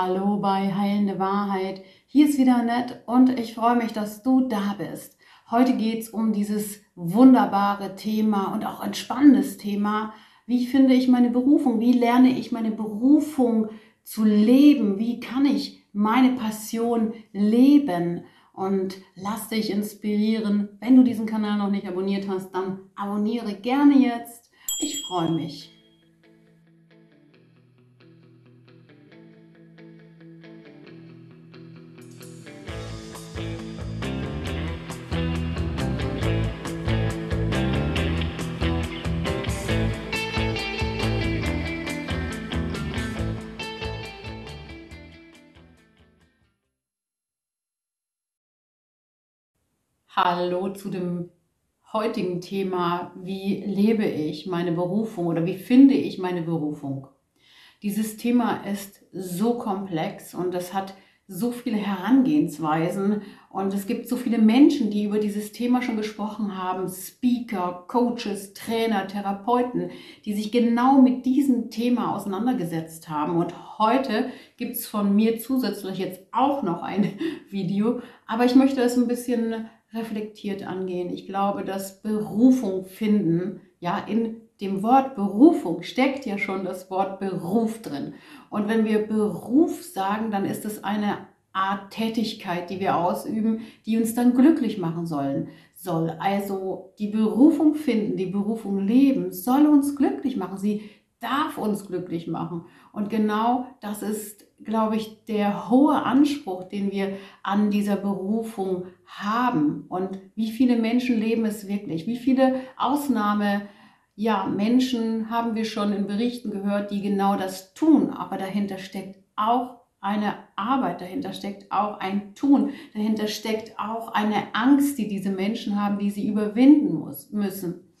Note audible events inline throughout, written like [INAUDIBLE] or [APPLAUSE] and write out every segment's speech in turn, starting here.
Hallo bei Heilende Wahrheit. Hier ist wieder nett und ich freue mich, dass du da bist. Heute geht es um dieses wunderbare Thema und auch ein spannendes Thema. Wie finde ich meine Berufung? Wie lerne ich meine Berufung zu leben? Wie kann ich meine Passion leben? Und lass dich inspirieren. Wenn du diesen Kanal noch nicht abonniert hast, dann abonniere gerne jetzt. Ich freue mich. Hallo zu dem heutigen Thema, wie lebe ich meine Berufung oder wie finde ich meine Berufung? Dieses Thema ist so komplex und es hat so viele Herangehensweisen und es gibt so viele Menschen, die über dieses Thema schon gesprochen haben, Speaker, Coaches, Trainer, Therapeuten, die sich genau mit diesem Thema auseinandergesetzt haben. Und heute gibt es von mir zusätzlich jetzt auch noch ein [LAUGHS] Video, aber ich möchte es ein bisschen reflektiert angehen. Ich glaube, dass Berufung finden, ja, in dem Wort Berufung steckt ja schon das Wort Beruf drin. Und wenn wir Beruf sagen, dann ist es eine Art Tätigkeit, die wir ausüben, die uns dann glücklich machen sollen. Soll also die Berufung finden, die Berufung leben, soll uns glücklich machen. Sie darf uns glücklich machen. Und genau das ist glaube ich, der hohe Anspruch, den wir an dieser Berufung haben. Und wie viele Menschen leben es wirklich? Wie viele Ausnahme, ja, Menschen haben wir schon in Berichten gehört, die genau das tun. Aber dahinter steckt auch eine Arbeit, dahinter steckt auch ein Tun, dahinter steckt auch eine Angst, die diese Menschen haben, die sie überwinden muss, müssen.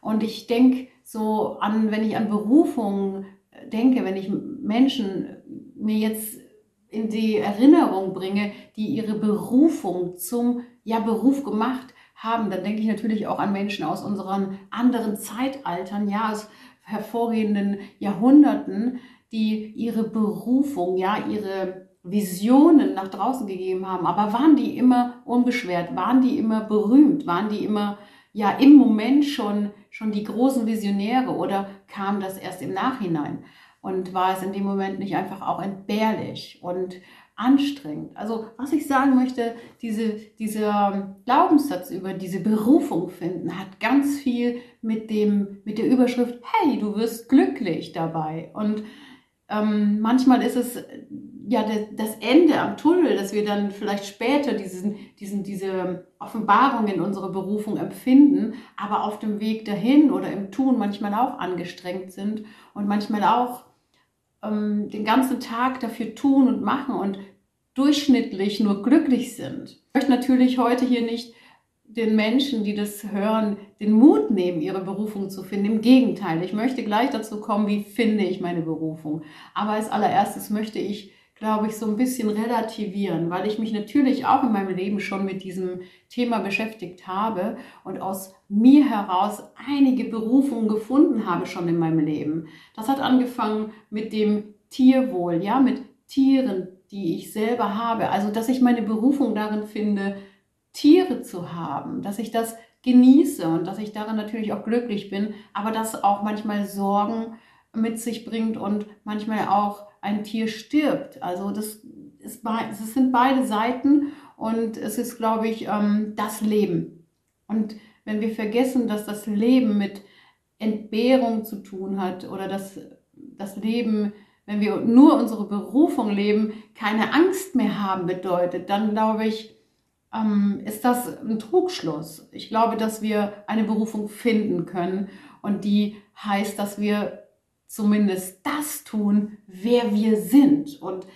Und ich denke so an, wenn ich an Berufungen denke, wenn ich Menschen mir jetzt in die Erinnerung bringe, die ihre Berufung zum ja, Beruf gemacht haben, dann denke ich natürlich auch an Menschen aus unseren anderen Zeitaltern, ja, aus hervorgehenden Jahrhunderten, die ihre Berufung, ja, ihre Visionen nach draußen gegeben haben. Aber waren die immer unbeschwert? Waren die immer berühmt? Waren die immer ja im Moment schon, schon die großen Visionäre oder kam das erst im Nachhinein? Und war es in dem Moment nicht einfach auch entbehrlich und anstrengend? Also was ich sagen möchte, diese, dieser Glaubenssatz über diese Berufung finden hat ganz viel mit, dem, mit der Überschrift, hey, du wirst glücklich dabei. Und ähm, manchmal ist es ja das Ende am Tunnel, dass wir dann vielleicht später diesen, diesen, diese Offenbarung in unserer Berufung empfinden, aber auf dem Weg dahin oder im Tun manchmal auch angestrengt sind und manchmal auch ähm, den ganzen Tag dafür tun und machen und durchschnittlich nur glücklich sind. Ich möchte natürlich heute hier nicht den Menschen, die das hören, den Mut nehmen, ihre Berufung zu finden. Im Gegenteil, ich möchte gleich dazu kommen, wie finde ich meine Berufung. Aber als allererstes möchte ich glaube ich, so ein bisschen relativieren, weil ich mich natürlich auch in meinem Leben schon mit diesem Thema beschäftigt habe und aus mir heraus einige Berufungen gefunden habe schon in meinem Leben. Das hat angefangen mit dem Tierwohl, ja, mit Tieren, die ich selber habe. Also, dass ich meine Berufung darin finde, Tiere zu haben, dass ich das genieße und dass ich darin natürlich auch glücklich bin, aber dass auch manchmal Sorgen mit sich bringt und manchmal auch ein Tier stirbt. Also das, ist, das sind beide Seiten und es ist, glaube ich, ähm, das Leben. Und wenn wir vergessen, dass das Leben mit Entbehrung zu tun hat oder dass das Leben, wenn wir nur unsere Berufung leben, keine Angst mehr haben bedeutet, dann glaube ich, ähm, ist das ein Trugschluss. Ich glaube, dass wir eine Berufung finden können und die heißt, dass wir zumindest das tun, wer wir sind. Und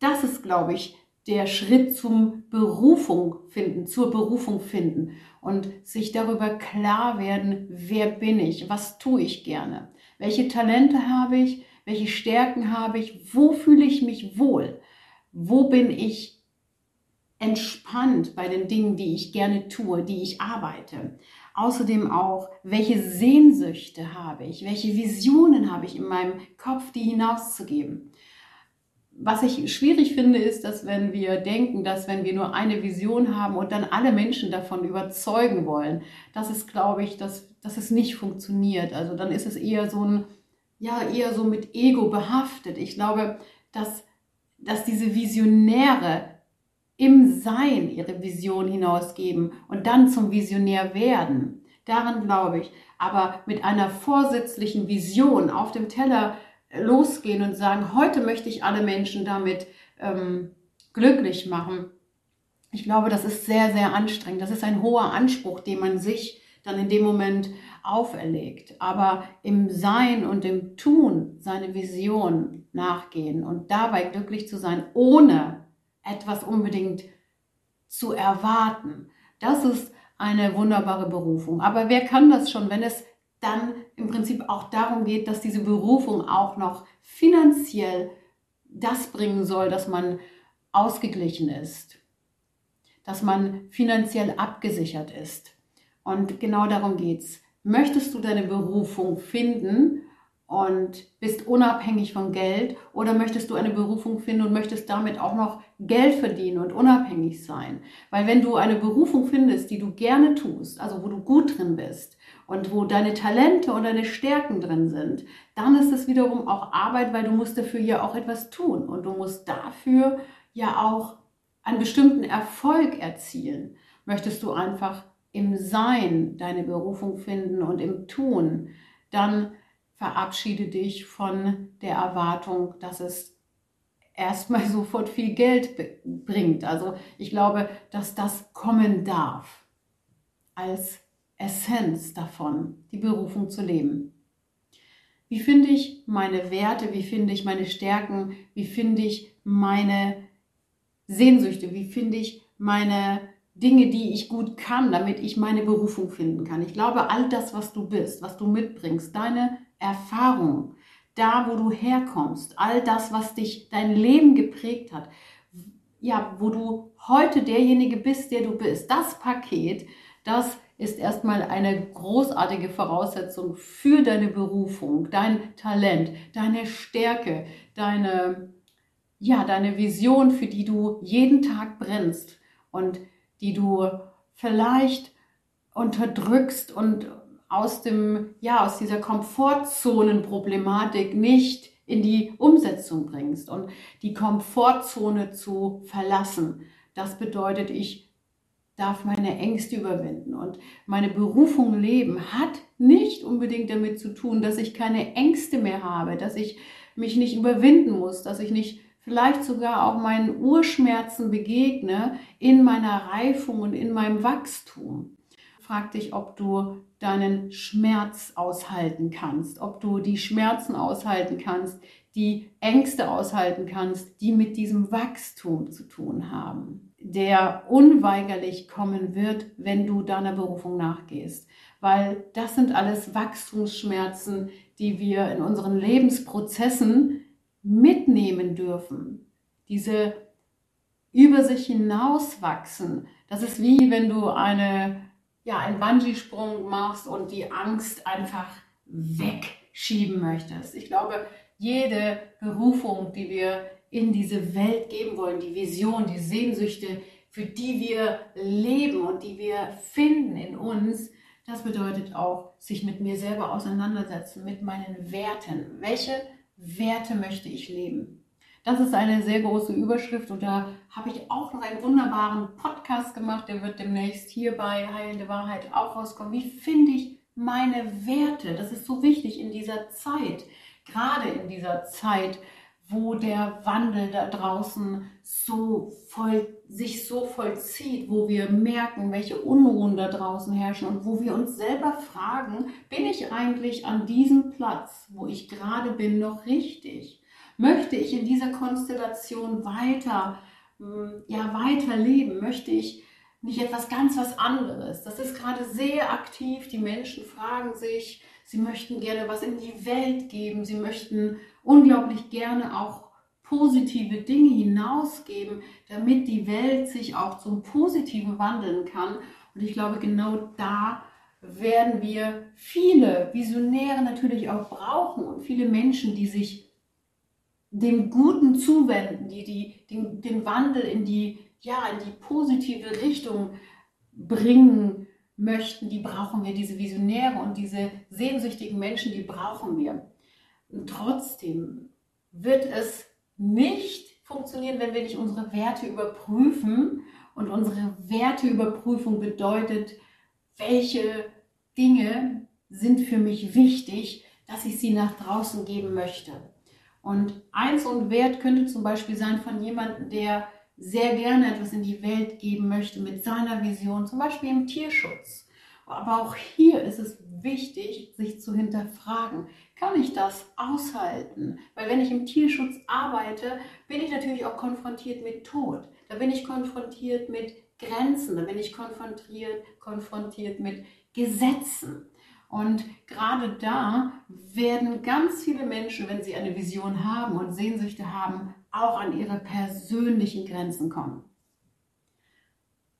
das ist, glaube ich, der Schritt zum Berufung finden, zur Berufung finden und sich darüber klar werden, wer bin ich, was tue ich gerne, welche Talente habe ich, welche Stärken habe ich, wo fühle ich mich wohl, wo bin ich entspannt bei den Dingen, die ich gerne tue, die ich arbeite. Außerdem auch, welche Sehnsüchte habe ich, welche Visionen habe ich in meinem Kopf, die hinauszugeben. was ich schwierig finde, ist, dass wenn wir denken, dass wenn wir nur eine Vision haben und dann alle Menschen davon überzeugen wollen, das ist, glaube ich, dass, dass es nicht funktioniert. Also dann ist es eher so ein, ja, eher so mit Ego behaftet. Ich glaube, dass, dass diese Visionäre im Sein ihre Vision hinausgeben und dann zum Visionär werden. Daran glaube ich. Aber mit einer vorsätzlichen Vision auf dem Teller losgehen und sagen, heute möchte ich alle Menschen damit ähm, glücklich machen. Ich glaube, das ist sehr, sehr anstrengend. Das ist ein hoher Anspruch, den man sich dann in dem Moment auferlegt. Aber im Sein und im Tun seine Vision nachgehen und dabei glücklich zu sein, ohne etwas unbedingt zu erwarten, das ist eine wunderbare Berufung. Aber wer kann das schon, wenn es dann im Prinzip auch darum geht, dass diese Berufung auch noch finanziell das bringen soll, dass man ausgeglichen ist, dass man finanziell abgesichert ist. Und genau darum geht es. Möchtest du deine Berufung finden und bist unabhängig von Geld oder möchtest du eine Berufung finden und möchtest damit auch noch Geld verdienen und unabhängig sein? Weil wenn du eine Berufung findest, die du gerne tust, also wo du gut drin bist und wo deine Talente und deine Stärken drin sind, dann ist es wiederum auch Arbeit, weil du musst dafür ja auch etwas tun und du musst dafür ja auch einen bestimmten Erfolg erzielen. Möchtest du einfach im Sein deine Berufung finden und im Tun, dann verabschiede dich von der Erwartung, dass es erstmal [LAUGHS] sofort viel Geld bringt. Also ich glaube, dass das kommen darf als Essenz davon, die Berufung zu leben. Wie finde ich meine Werte? Wie finde ich meine Stärken? Wie finde ich meine Sehnsüchte? Wie finde ich meine Dinge, die ich gut kann, damit ich meine Berufung finden kann? Ich glaube, all das, was du bist, was du mitbringst, deine Erfahrung, da, wo du herkommst, all das, was dich dein Leben geprägt hat, ja, wo du heute derjenige bist, der du bist, das Paket, das ist erstmal eine großartige Voraussetzung für deine Berufung, dein Talent, deine Stärke, deine, ja, deine Vision, für die du jeden Tag brennst und die du vielleicht unterdrückst und aus dem, ja, aus dieser Komfortzonenproblematik nicht in die Umsetzung bringst und die Komfortzone zu verlassen. Das bedeutet, ich darf meine Ängste überwinden und meine Berufung leben hat nicht unbedingt damit zu tun, dass ich keine Ängste mehr habe, dass ich mich nicht überwinden muss, dass ich nicht vielleicht sogar auch meinen Urschmerzen begegne in meiner Reifung und in meinem Wachstum. Frag dich, ob du deinen Schmerz aushalten kannst, ob du die Schmerzen aushalten kannst, die Ängste aushalten kannst, die mit diesem Wachstum zu tun haben, der unweigerlich kommen wird, wenn du deiner Berufung nachgehst. Weil das sind alles Wachstumsschmerzen, die wir in unseren Lebensprozessen mitnehmen dürfen. Diese über sich hinauswachsen. Das ist wie wenn du eine ja, einen Bungee-Sprung machst und die Angst einfach wegschieben möchtest. Ich glaube, jede Berufung, die wir in diese Welt geben wollen, die Vision, die Sehnsüchte, für die wir leben und die wir finden in uns, das bedeutet auch, sich mit mir selber auseinandersetzen, mit meinen Werten. Welche Werte möchte ich leben? Das ist eine sehr große Überschrift und da habe ich auch noch einen wunderbaren Podcast gemacht, der wird demnächst hier bei Heilende Wahrheit auch rauskommen. Wie finde ich meine Werte? Das ist so wichtig in dieser Zeit, gerade in dieser Zeit, wo der Wandel da draußen so voll, sich so vollzieht, wo wir merken, welche Unruhen da draußen herrschen und wo wir uns selber fragen, bin ich eigentlich an diesem Platz, wo ich gerade bin, noch richtig? Möchte ich in dieser Konstellation weiter, hm, ja, weiter leben? Möchte ich nicht etwas ganz was anderes? Das ist gerade sehr aktiv. Die Menschen fragen sich, sie möchten gerne was in die Welt geben. Sie möchten unglaublich gerne auch positive Dinge hinausgeben, damit die Welt sich auch zum Positiven wandeln kann. Und ich glaube, genau da werden wir viele Visionäre natürlich auch brauchen und viele Menschen, die sich dem Guten zuwenden, die, die den, den Wandel in die, ja, in die positive Richtung bringen möchten, die brauchen wir, diese Visionäre und diese sehnsüchtigen Menschen, die brauchen wir. Und trotzdem wird es nicht funktionieren, wenn wir nicht unsere Werte überprüfen. Und unsere Werteüberprüfung bedeutet, welche Dinge sind für mich wichtig, dass ich sie nach draußen geben möchte. Und eins und Wert könnte zum Beispiel sein von jemandem, der sehr gerne etwas in die Welt geben möchte mit seiner Vision, zum Beispiel im Tierschutz. Aber auch hier ist es wichtig, sich zu hinterfragen, kann ich das aushalten? Weil wenn ich im Tierschutz arbeite, bin ich natürlich auch konfrontiert mit Tod. Da bin ich konfrontiert mit Grenzen, da bin ich konfrontiert, konfrontiert mit Gesetzen. Und gerade da werden ganz viele Menschen, wenn sie eine Vision haben und Sehnsüchte haben, auch an ihre persönlichen Grenzen kommen.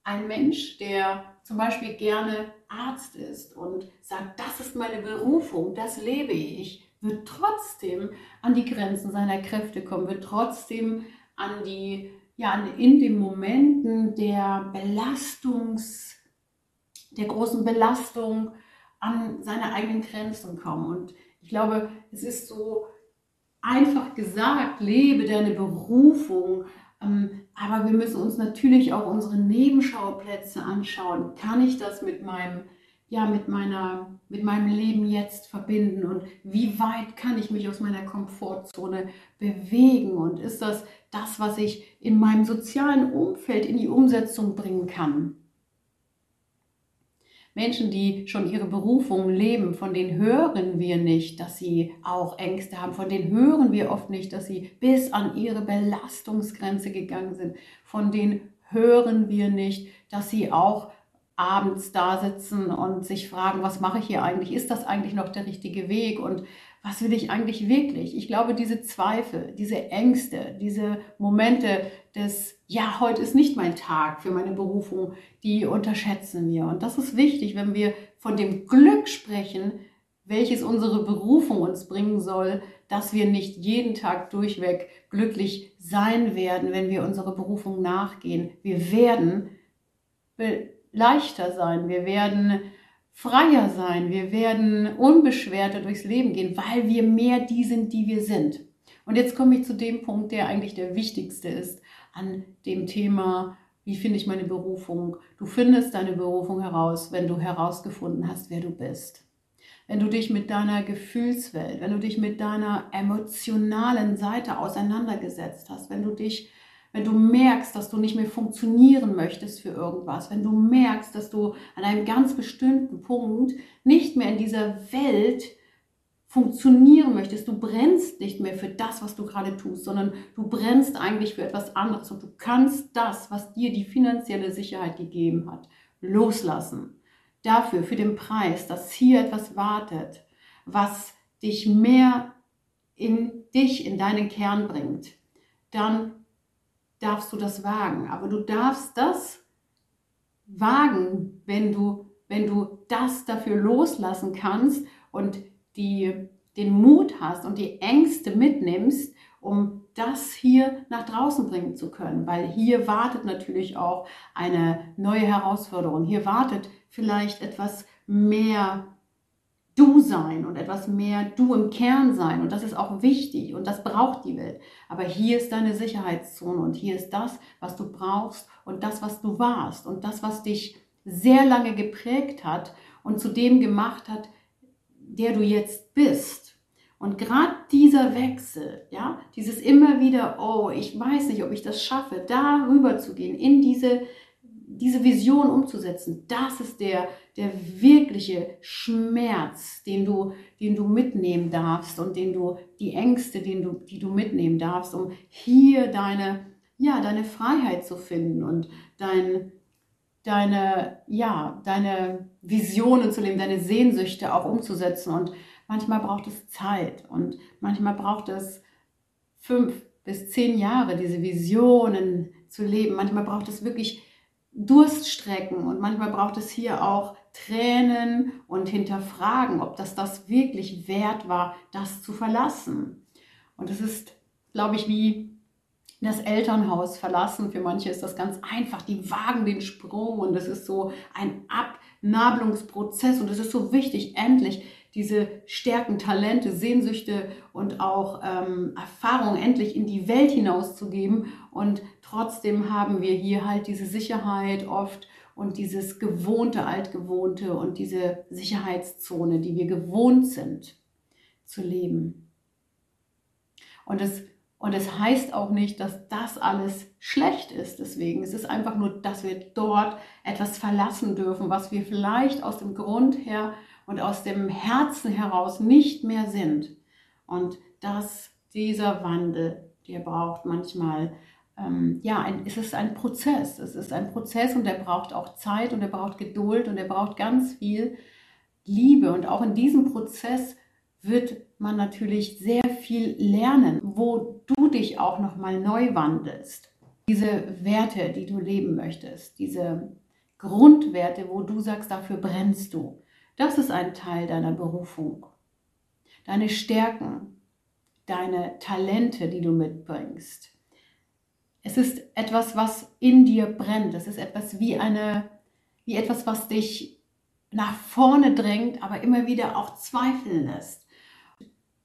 Ein Mensch, der zum Beispiel gerne Arzt ist und sagt, das ist meine Berufung, das lebe ich, wird trotzdem an die Grenzen seiner Kräfte kommen, wird trotzdem an die, ja, in den Momenten der Belastungs, der großen Belastung, an seine eigenen Grenzen kommen. Und ich glaube, es ist so einfach gesagt, lebe deine Berufung. Ähm, aber wir müssen uns natürlich auch unsere Nebenschauplätze anschauen. Kann ich das mit meinem, ja, mit meiner, mit meinem Leben jetzt verbinden? Und wie weit kann ich mich aus meiner Komfortzone bewegen? Und ist das das, was ich in meinem sozialen Umfeld in die Umsetzung bringen kann? Menschen, die schon ihre Berufung leben, von denen hören wir nicht, dass sie auch Ängste haben. Von denen hören wir oft nicht, dass sie bis an ihre Belastungsgrenze gegangen sind. Von denen hören wir nicht, dass sie auch abends da sitzen und sich fragen, was mache ich hier eigentlich? Ist das eigentlich noch der richtige Weg? Und was will ich eigentlich wirklich? Ich glaube, diese Zweifel, diese Ängste, diese Momente des, ja, heute ist nicht mein Tag für meine Berufung, die unterschätzen wir. Und das ist wichtig, wenn wir von dem Glück sprechen, welches unsere Berufung uns bringen soll, dass wir nicht jeden Tag durchweg glücklich sein werden, wenn wir unserer Berufung nachgehen. Wir werden leichter sein, wir werden freier sein, wir werden unbeschwerter durchs Leben gehen, weil wir mehr die sind, die wir sind. Und jetzt komme ich zu dem Punkt, der eigentlich der wichtigste ist an dem Thema, wie finde ich meine Berufung? Du findest deine Berufung heraus, wenn du herausgefunden hast, wer du bist. Wenn du dich mit deiner Gefühlswelt, wenn du dich mit deiner emotionalen Seite auseinandergesetzt hast, wenn du dich wenn du merkst, dass du nicht mehr funktionieren möchtest für irgendwas, wenn du merkst, dass du an einem ganz bestimmten Punkt nicht mehr in dieser Welt funktionieren möchtest, du brennst nicht mehr für das, was du gerade tust, sondern du brennst eigentlich für etwas anderes und du kannst das, was dir die finanzielle Sicherheit gegeben hat, loslassen. Dafür, für den Preis, dass hier etwas wartet, was dich mehr in dich, in deinen Kern bringt, dann darfst du das wagen. Aber du darfst das wagen, wenn du, wenn du das dafür loslassen kannst und die, den Mut hast und die Ängste mitnimmst, um das hier nach draußen bringen zu können. Weil hier wartet natürlich auch eine neue Herausforderung. Hier wartet vielleicht etwas mehr du sein und etwas mehr du im Kern sein. Und das ist auch wichtig und das braucht die Welt. Aber hier ist deine Sicherheitszone und hier ist das, was du brauchst und das, was du warst und das, was dich sehr lange geprägt hat und zu dem gemacht hat, der du jetzt bist. Und gerade dieser Wechsel, ja, dieses immer wieder, oh, ich weiß nicht, ob ich das schaffe, da rüber zu gehen, in diese diese Vision umzusetzen, das ist der, der wirkliche Schmerz, den du, den du mitnehmen darfst und den du, die Ängste, den du, die du mitnehmen darfst, um hier deine, ja, deine Freiheit zu finden und dein, deine, ja, deine Visionen zu leben, deine Sehnsüchte auch umzusetzen. Und manchmal braucht es Zeit und manchmal braucht es fünf bis zehn Jahre, diese Visionen zu leben. Manchmal braucht es wirklich Durststrecken und manchmal braucht es hier auch Tränen und hinterfragen, ob das das wirklich wert war, das zu verlassen. Und es ist glaube ich, wie das Elternhaus verlassen. Für manche ist das ganz einfach. Die wagen den Sprung und es ist so ein Abnabelungsprozess und es ist so wichtig, endlich diese Stärken, Talente, Sehnsüchte und auch ähm, Erfahrungen endlich in die Welt hinauszugeben. Und trotzdem haben wir hier halt diese Sicherheit oft und dieses gewohnte, altgewohnte und diese Sicherheitszone, die wir gewohnt sind zu leben. Und es, und es heißt auch nicht, dass das alles schlecht ist. Deswegen es ist einfach nur, dass wir dort etwas verlassen dürfen, was wir vielleicht aus dem Grund her und aus dem Herzen heraus nicht mehr sind. Und dass dieser Wandel, der braucht manchmal, ähm, ja, ein, es ist ein Prozess. Es ist ein Prozess und der braucht auch Zeit und der braucht Geduld und der braucht ganz viel Liebe. Und auch in diesem Prozess wird man natürlich sehr viel lernen, wo du dich auch nochmal neu wandelst. Diese Werte, die du leben möchtest, diese Grundwerte, wo du sagst, dafür brennst du. Das ist ein Teil deiner Berufung. Deine Stärken, deine Talente, die du mitbringst. Es ist etwas, was in dir brennt. Es ist etwas wie eine, wie etwas, was dich nach vorne drängt, aber immer wieder auch zweifeln lässt.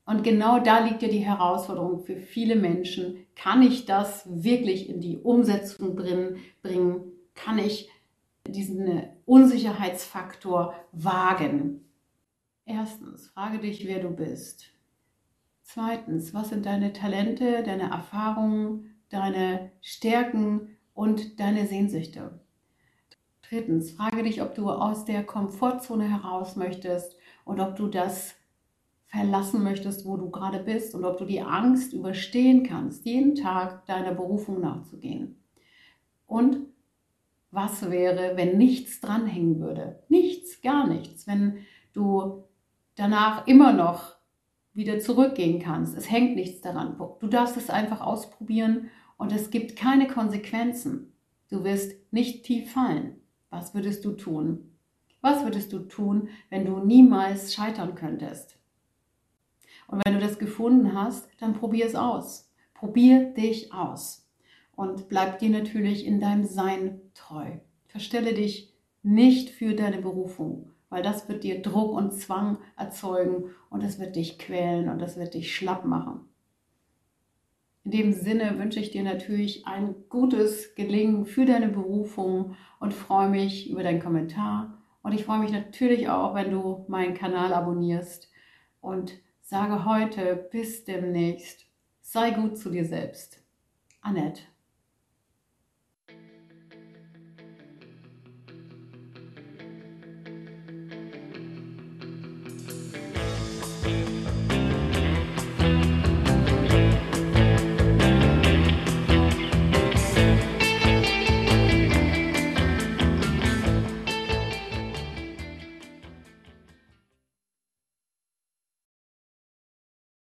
Und genau da liegt ja die Herausforderung für viele Menschen. Kann ich das wirklich in die Umsetzung bringen? Kann ich diesen Unsicherheitsfaktor wagen. Erstens, frage dich, wer du bist. Zweitens, was sind deine Talente, deine Erfahrungen, deine Stärken und deine Sehnsüchte? Drittens, frage dich, ob du aus der Komfortzone heraus möchtest und ob du das verlassen möchtest, wo du gerade bist und ob du die Angst überstehen kannst, jeden Tag deiner Berufung nachzugehen. Und was wäre, wenn nichts dranhängen würde? Nichts, gar nichts. Wenn du danach immer noch wieder zurückgehen kannst. Es hängt nichts daran. Du darfst es einfach ausprobieren und es gibt keine Konsequenzen. Du wirst nicht tief fallen. Was würdest du tun? Was würdest du tun, wenn du niemals scheitern könntest? Und wenn du das gefunden hast, dann probier es aus. Probier dich aus und bleib dir natürlich in deinem Sein treu. Verstelle dich nicht für deine Berufung, weil das wird dir Druck und Zwang erzeugen und es wird dich quälen und das wird dich schlapp machen. In dem Sinne wünsche ich dir natürlich ein gutes Gelingen für deine Berufung und freue mich über deinen Kommentar. Und ich freue mich natürlich auch, wenn du meinen Kanal abonnierst und sage heute bis demnächst, sei gut zu dir selbst. Annette.